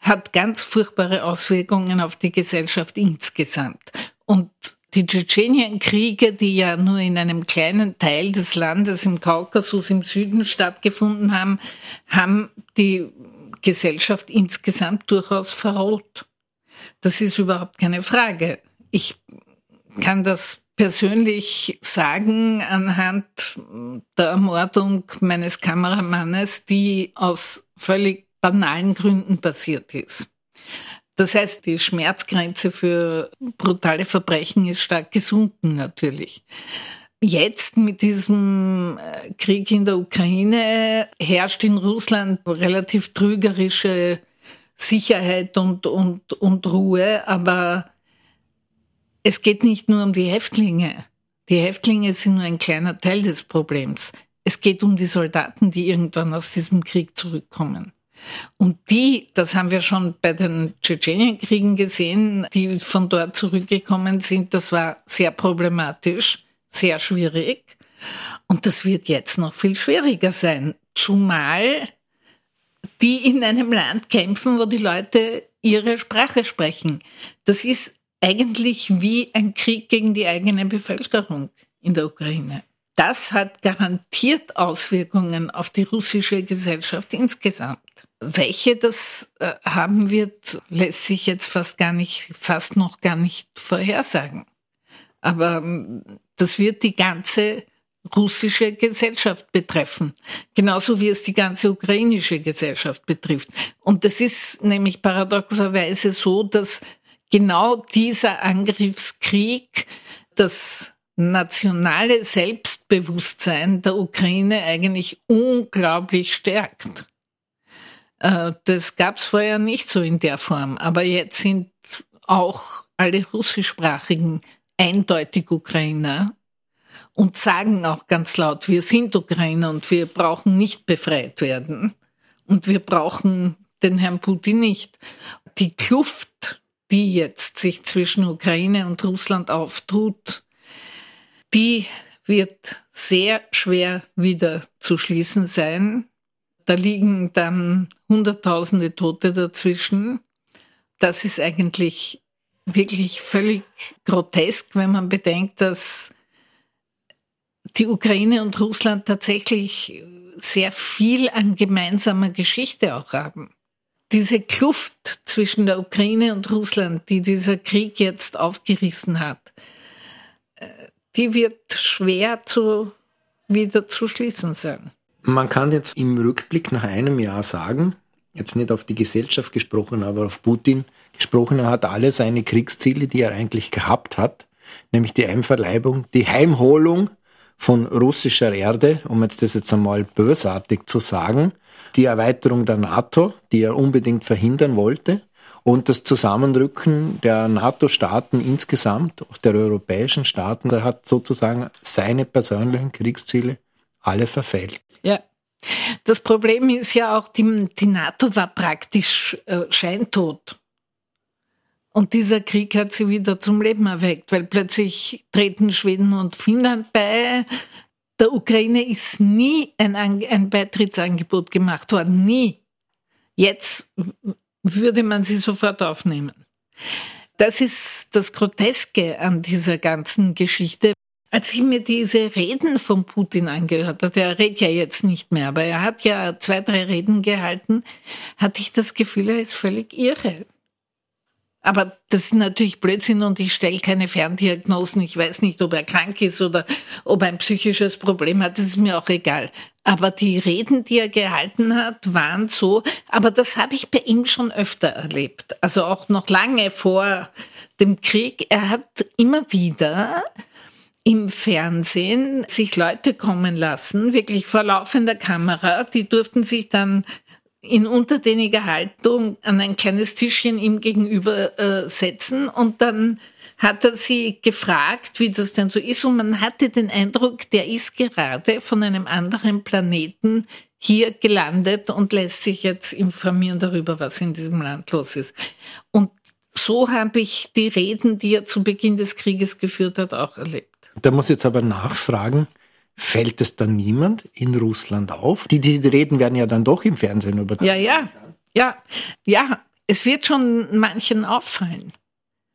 hat ganz furchtbare Auswirkungen auf die Gesellschaft insgesamt. Und die Tschetschenienkriege, die ja nur in einem kleinen Teil des Landes im Kaukasus im Süden stattgefunden haben, haben die Gesellschaft insgesamt durchaus verroht. Das ist überhaupt keine Frage. Ich kann das persönlich sagen anhand der Ermordung meines Kameramannes, die aus völlig banalen Gründen passiert ist. Das heißt, die Schmerzgrenze für brutale Verbrechen ist stark gesunken natürlich. Jetzt mit diesem äh, Krieg in der Ukraine herrscht in Russland relativ trügerische Sicherheit und, und, und Ruhe, aber es geht nicht nur um die Häftlinge. Die Häftlinge sind nur ein kleiner Teil des Problems. Es geht um die Soldaten, die irgendwann aus diesem Krieg zurückkommen. Und die, das haben wir schon bei den Tschetschenienkriegen gesehen, die von dort zurückgekommen sind, das war sehr problematisch, sehr schwierig. Und das wird jetzt noch viel schwieriger sein, zumal die in einem Land kämpfen, wo die Leute ihre Sprache sprechen. Das ist eigentlich wie ein Krieg gegen die eigene Bevölkerung in der Ukraine. Das hat garantiert Auswirkungen auf die russische Gesellschaft insgesamt. Welche das äh, haben wird, lässt sich jetzt fast gar nicht, fast noch gar nicht vorhersagen. Aber ähm, das wird die ganze russische Gesellschaft betreffen, genauso wie es die ganze ukrainische Gesellschaft betrifft. Und das ist nämlich paradoxerweise so, dass genau dieser Angriffskrieg das nationale Selbstbewusstsein der Ukraine eigentlich unglaublich stärkt. Äh, das gab es vorher nicht so in der Form, aber jetzt sind auch alle russischsprachigen eindeutig Ukrainer und sagen auch ganz laut, wir sind Ukrainer und wir brauchen nicht befreit werden und wir brauchen den Herrn Putin nicht. Die Kluft, die jetzt sich zwischen Ukraine und Russland auftut, die wird sehr schwer wieder zu schließen sein. Da liegen dann Hunderttausende Tote dazwischen. Das ist eigentlich wirklich völlig grotesk, wenn man bedenkt, dass die Ukraine und Russland tatsächlich sehr viel an gemeinsamer Geschichte auch haben. Diese Kluft zwischen der Ukraine und Russland, die dieser Krieg jetzt aufgerissen hat, äh, die wird schwer zu, wieder zu schließen sein. Man kann jetzt im Rückblick nach einem Jahr sagen, jetzt nicht auf die Gesellschaft gesprochen, aber auf Putin gesprochen, er hat alle seine Kriegsziele, die er eigentlich gehabt hat, nämlich die Einverleibung, die Heimholung von russischer Erde, um jetzt das jetzt einmal bösartig zu sagen, die Erweiterung der NATO, die er unbedingt verhindern wollte, und das Zusammenrücken der NATO-Staaten insgesamt, auch der europäischen Staaten, er hat sozusagen seine persönlichen Kriegsziele alle verfehlt. Ja. Das Problem ist ja auch, die, die NATO war praktisch äh, scheintot. Und dieser Krieg hat sie wieder zum Leben erweckt, weil plötzlich treten Schweden und Finnland bei. Der Ukraine ist nie ein, ein Beitrittsangebot gemacht worden, nie. Jetzt würde man sie sofort aufnehmen. Das ist das Groteske an dieser ganzen Geschichte. Als ich mir diese Reden von Putin angehört habe, er redet ja jetzt nicht mehr, aber er hat ja zwei, drei Reden gehalten, hatte ich das Gefühl, er ist völlig irre. Aber das ist natürlich Blödsinn und ich stelle keine Ferndiagnosen. Ich weiß nicht, ob er krank ist oder ob er ein psychisches Problem hat. Das ist mir auch egal. Aber die Reden, die er gehalten hat, waren so. Aber das habe ich bei ihm schon öfter erlebt. Also auch noch lange vor dem Krieg. Er hat immer wieder im Fernsehen sich Leute kommen lassen, wirklich vor laufender Kamera. Die durften sich dann in untertäniger Haltung an ein kleines Tischchen ihm gegenüber äh, setzen und dann hat er sie gefragt, wie das denn so ist und man hatte den Eindruck, der ist gerade von einem anderen Planeten hier gelandet und lässt sich jetzt informieren darüber, was in diesem Land los ist. Und so habe ich die Reden, die er zu Beginn des Krieges geführt hat, auch erlebt. Da muss ich jetzt aber nachfragen, Fällt es dann niemand in Russland auf? Die, die Reden werden ja dann doch im Fernsehen übertragen. Ja, ja, ja, ja. Es wird schon manchen auffallen.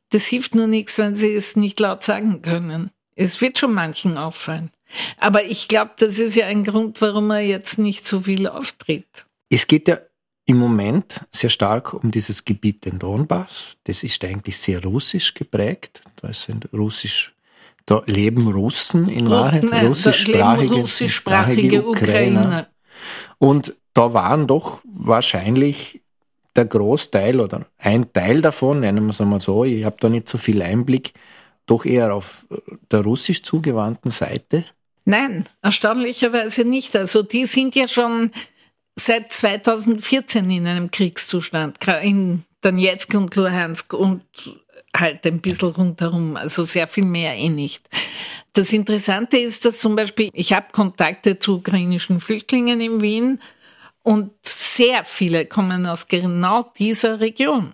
Das hilft nur nichts, wenn sie es nicht laut sagen können. Es wird schon manchen auffallen. Aber ich glaube, das ist ja ein Grund, warum er jetzt nicht so viel auftritt. Es geht ja im Moment sehr stark um dieses Gebiet den Donbass. Das ist eigentlich sehr russisch geprägt. Da sind russisch da leben Russen in Wahrheit, Nein, russischsprachige, russischsprachige Ukrainer. Ukrainer. Und da waren doch wahrscheinlich der Großteil oder ein Teil davon, nennen wir es einmal so, ich habe da nicht so viel Einblick, doch eher auf der russisch zugewandten Seite? Nein, erstaunlicherweise nicht. Also die sind ja schon seit 2014 in einem Kriegszustand, in Donetsk und Luhansk und halt ein bisschen rundherum, also sehr viel mehr eh nicht. Das Interessante ist, dass zum Beispiel, ich habe Kontakte zu ukrainischen Flüchtlingen in Wien und sehr viele kommen aus genau dieser Region.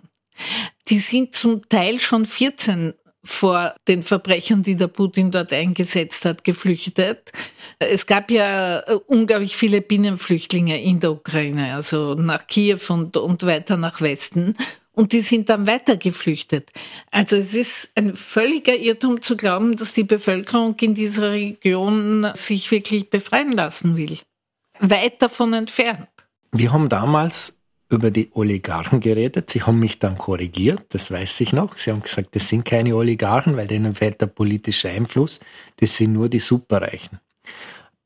Die sind zum Teil schon 14 vor den Verbrechern, die der Putin dort eingesetzt hat, geflüchtet. Es gab ja äh, unglaublich viele Binnenflüchtlinge in der Ukraine, also nach Kiew und, und weiter nach Westen und die sind dann weiter geflüchtet. Also es ist ein völliger Irrtum zu glauben, dass die Bevölkerung in dieser Region sich wirklich befreien lassen will. Weit davon entfernt. Wir haben damals über die Oligarchen geredet. Sie haben mich dann korrigiert, das weiß ich noch. Sie haben gesagt, das sind keine Oligarchen, weil denen fehlt der politische Einfluss. Das sind nur die Superreichen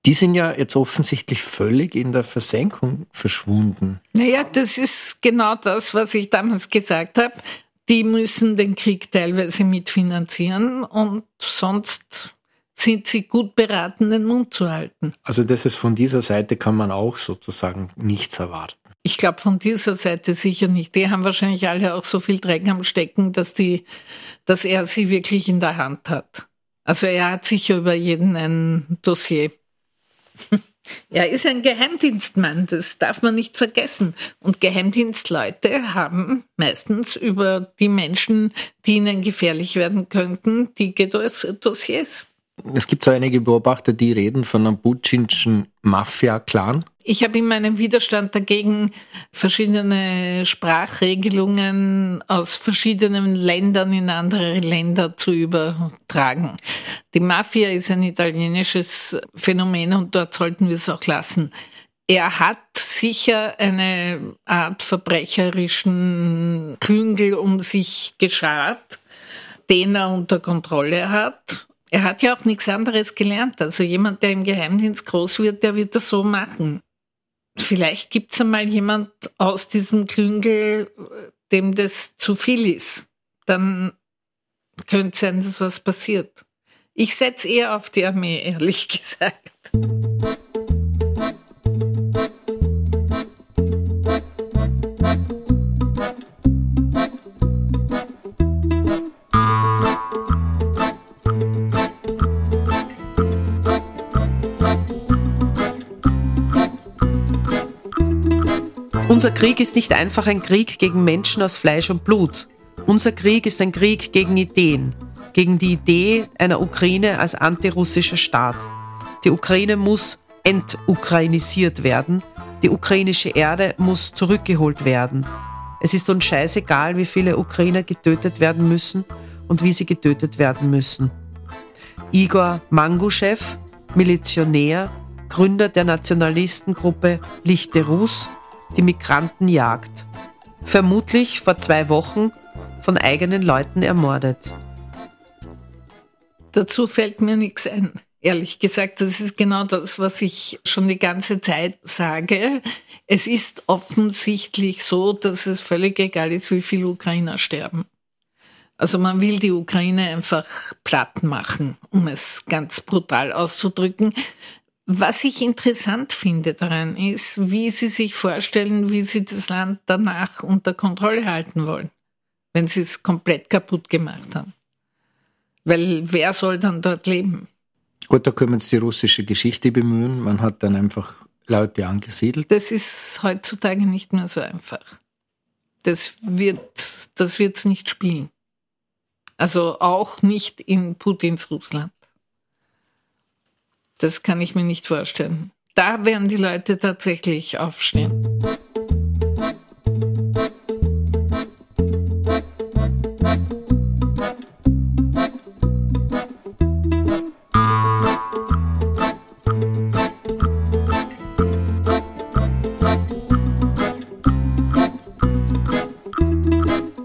die sind ja jetzt offensichtlich völlig in der Versenkung verschwunden. Naja, das ist genau das, was ich damals gesagt habe. Die müssen den Krieg teilweise mitfinanzieren und sonst sind sie gut beraten, den Mund zu halten. Also das ist von dieser Seite kann man auch sozusagen nichts erwarten. Ich glaube von dieser Seite sicher nicht. Die haben wahrscheinlich alle auch so viel Dreck am Stecken, dass die, dass er sie wirklich in der Hand hat. Also er hat sicher über jeden ein Dossier. Er ist ein Geheimdienstmann, das darf man nicht vergessen. Und Geheimdienstleute haben meistens über die Menschen, die ihnen gefährlich werden könnten, die Dossiers. Es gibt so einige Beobachter, die reden von einem putinschen Mafia-Clan. Ich habe in meinem Widerstand dagegen verschiedene Sprachregelungen aus verschiedenen Ländern in andere Länder zu übertragen. Die Mafia ist ein italienisches Phänomen und dort sollten wir es auch lassen. Er hat sicher eine Art verbrecherischen Klüngel um sich geschart, den er unter Kontrolle hat er hat ja auch nichts anderes gelernt. Also jemand, der im Geheimdienst groß wird, der wird das so machen. Vielleicht gibt es einmal jemand aus diesem Klüngel, dem das zu viel ist. Dann könnte sein, dass was passiert. Ich setze eher auf die Armee, ehrlich gesagt. Unser Krieg ist nicht einfach ein Krieg gegen Menschen aus Fleisch und Blut. Unser Krieg ist ein Krieg gegen Ideen, gegen die Idee einer Ukraine als antirussischer Staat. Die Ukraine muss entukrainisiert werden. Die ukrainische Erde muss zurückgeholt werden. Es ist uns scheißegal, wie viele Ukrainer getötet werden müssen und wie sie getötet werden müssen. Igor Manguschew, Milizionär, Gründer der Nationalistengruppe Lichte Rus, die Migrantenjagd. Vermutlich vor zwei Wochen von eigenen Leuten ermordet. Dazu fällt mir nichts ein. Ehrlich gesagt, das ist genau das, was ich schon die ganze Zeit sage. Es ist offensichtlich so, dass es völlig egal ist, wie viele Ukrainer sterben. Also man will die Ukraine einfach platt machen, um es ganz brutal auszudrücken. Was ich interessant finde daran ist, wie Sie sich vorstellen, wie Sie das Land danach unter Kontrolle halten wollen, wenn Sie es komplett kaputt gemacht haben. Weil wer soll dann dort leben? Gut, da können wir uns die russische Geschichte bemühen. Man hat dann einfach Leute angesiedelt. Das ist heutzutage nicht mehr so einfach. Das wird das wird's nicht spielen. Also auch nicht in Putins Russland. Das kann ich mir nicht vorstellen. Da werden die Leute tatsächlich aufstehen.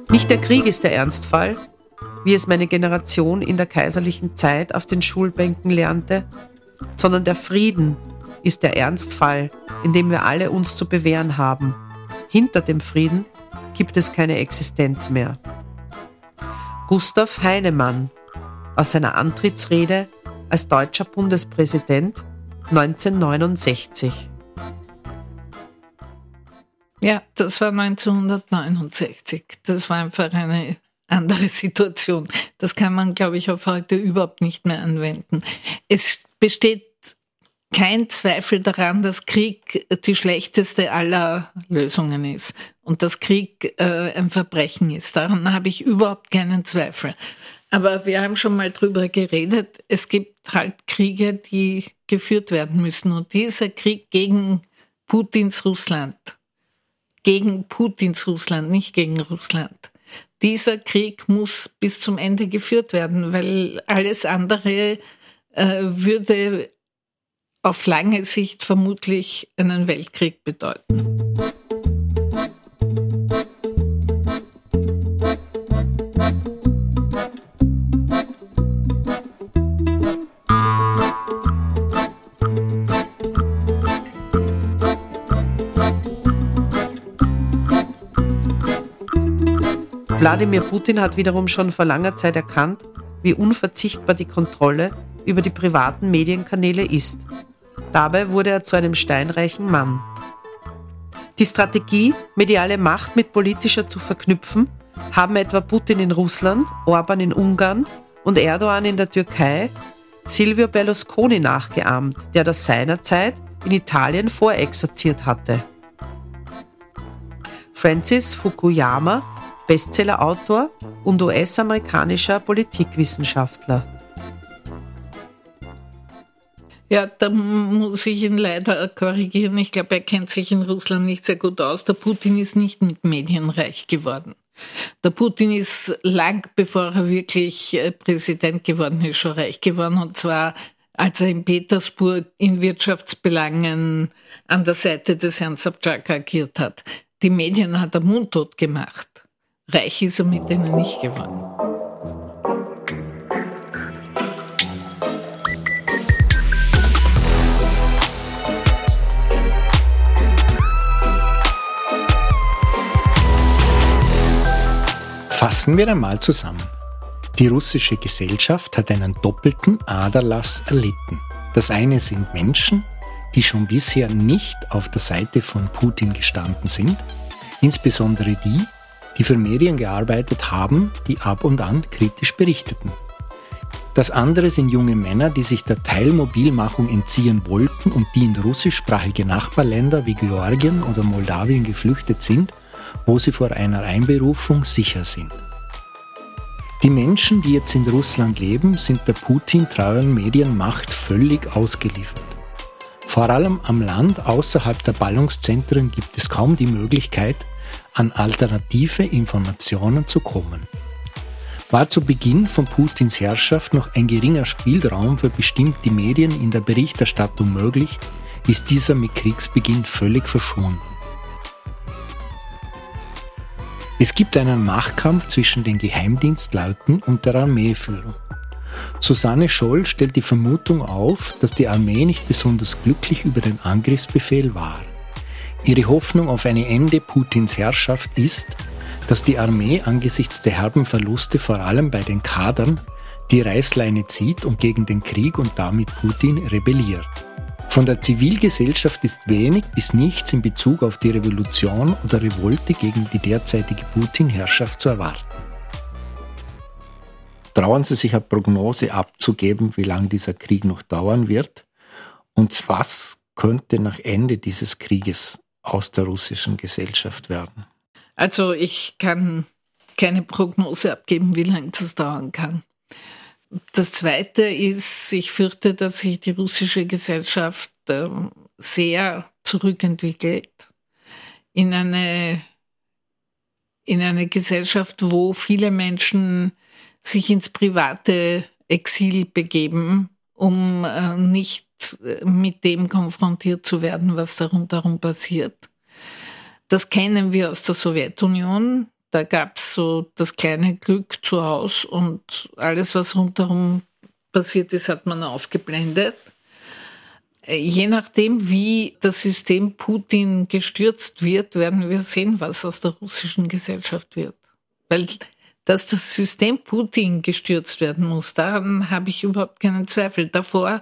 Nicht der Krieg ist der Ernstfall, wie es meine Generation in der kaiserlichen Zeit auf den Schulbänken lernte, sondern der Frieden ist der Ernstfall, in dem wir alle uns zu bewähren haben. Hinter dem Frieden gibt es keine Existenz mehr. Gustav Heinemann aus seiner Antrittsrede als deutscher Bundespräsident 1969. Ja, das war 1969. Das war einfach eine andere Situation. Das kann man, glaube ich, auf heute überhaupt nicht mehr anwenden. Es besteht kein Zweifel daran, dass Krieg die schlechteste aller Lösungen ist und dass Krieg äh, ein Verbrechen ist. Daran habe ich überhaupt keinen Zweifel. Aber wir haben schon mal drüber geredet. Es gibt halt Kriege, die geführt werden müssen. Und dieser Krieg gegen Putins Russland, gegen Putins Russland, nicht gegen Russland, dieser Krieg muss bis zum Ende geführt werden, weil alles andere äh, würde auf lange Sicht vermutlich einen Weltkrieg bedeuten. Wladimir Putin hat wiederum schon vor langer Zeit erkannt, wie unverzichtbar die Kontrolle über die privaten Medienkanäle ist. Dabei wurde er zu einem steinreichen Mann. Die Strategie, mediale Macht mit politischer zu verknüpfen, haben etwa Putin in Russland, Orban in Ungarn und Erdogan in der Türkei Silvio Berlusconi nachgeahmt, der das seinerzeit in Italien vorexerziert hatte. Francis Fukuyama Bestsellerautor und US-amerikanischer Politikwissenschaftler. Ja, da muss ich ihn leider korrigieren. Ich glaube, er kennt sich in Russland nicht sehr gut aus. Der Putin ist nicht mit Medien reich geworden. Der Putin ist lang bevor er wirklich äh, Präsident geworden ist, schon reich geworden. Und zwar, als er in Petersburg in Wirtschaftsbelangen an der Seite des Herrn Sobchak agiert hat. Die Medien hat er mundtot gemacht. Reich ist er mit denen nicht geworden. Fassen wir einmal zusammen. Die russische Gesellschaft hat einen doppelten Aderlass erlitten. Das eine sind Menschen, die schon bisher nicht auf der Seite von Putin gestanden sind, insbesondere die, die für Medien gearbeitet haben, die ab und an kritisch berichteten. Das andere sind junge Männer, die sich der Teilmobilmachung entziehen wollten und die in russischsprachige Nachbarländer wie Georgien oder Moldawien geflüchtet sind, wo sie vor einer Einberufung sicher sind. Die Menschen, die jetzt in Russland leben, sind der Putin-treuen Medienmacht völlig ausgeliefert. Vor allem am Land außerhalb der Ballungszentren gibt es kaum die Möglichkeit, an alternative Informationen zu kommen. War zu Beginn von Putins Herrschaft noch ein geringer Spielraum für bestimmte Medien in der Berichterstattung möglich, ist dieser mit Kriegsbeginn völlig verschwunden. Es gibt einen Machtkampf zwischen den Geheimdienstleuten und der Armeeführung. Susanne Scholl stellt die Vermutung auf, dass die Armee nicht besonders glücklich über den Angriffsbefehl war. Ihre Hoffnung auf ein Ende Putins Herrschaft ist, dass die Armee angesichts der herben Verluste vor allem bei den Kadern die Reißleine zieht und gegen den Krieg und damit Putin rebelliert. Von der Zivilgesellschaft ist wenig bis nichts in Bezug auf die Revolution oder Revolte gegen die derzeitige Putin-Herrschaft zu erwarten. Trauen Sie sich eine Prognose abzugeben, wie lange dieser Krieg noch dauern wird? Und was könnte nach Ende dieses Krieges aus der russischen Gesellschaft werden? Also ich kann keine Prognose abgeben, wie lange das dauern kann. Das Zweite ist, ich fürchte, dass sich die russische Gesellschaft äh, sehr zurückentwickelt in eine, in eine Gesellschaft, wo viele Menschen sich ins private Exil begeben, um äh, nicht äh, mit dem konfrontiert zu werden, was darum passiert. Das kennen wir aus der Sowjetunion. Da gab es so das kleine Glück zu Hause und alles, was rundherum passiert ist, hat man ausgeblendet. Je nachdem, wie das System Putin gestürzt wird, werden wir sehen, was aus der russischen Gesellschaft wird. Weil, dass das System Putin gestürzt werden muss, daran habe ich überhaupt keinen Zweifel. Davor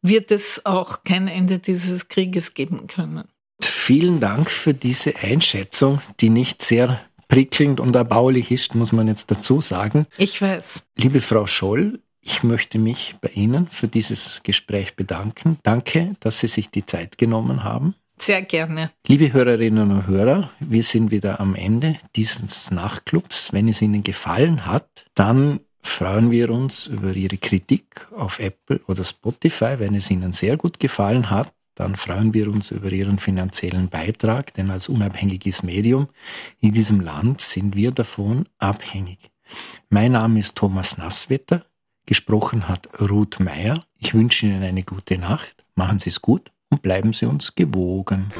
wird es auch kein Ende dieses Krieges geben können. Vielen Dank für diese Einschätzung, die nicht sehr prickelnd und erbaulich ist, muss man jetzt dazu sagen. Ich weiß. Liebe Frau Scholl, ich möchte mich bei Ihnen für dieses Gespräch bedanken. Danke, dass Sie sich die Zeit genommen haben. Sehr gerne. Liebe Hörerinnen und Hörer, wir sind wieder am Ende dieses Nachtclubs. Wenn es Ihnen gefallen hat, dann freuen wir uns über Ihre Kritik auf Apple oder Spotify. Wenn es Ihnen sehr gut gefallen hat, dann freuen wir uns über Ihren finanziellen Beitrag, denn als unabhängiges Medium in diesem Land sind wir davon abhängig. Mein Name ist Thomas Nasswetter, gesprochen hat Ruth Meyer. Ich wünsche Ihnen eine gute Nacht, machen Sie es gut und bleiben Sie uns gewogen.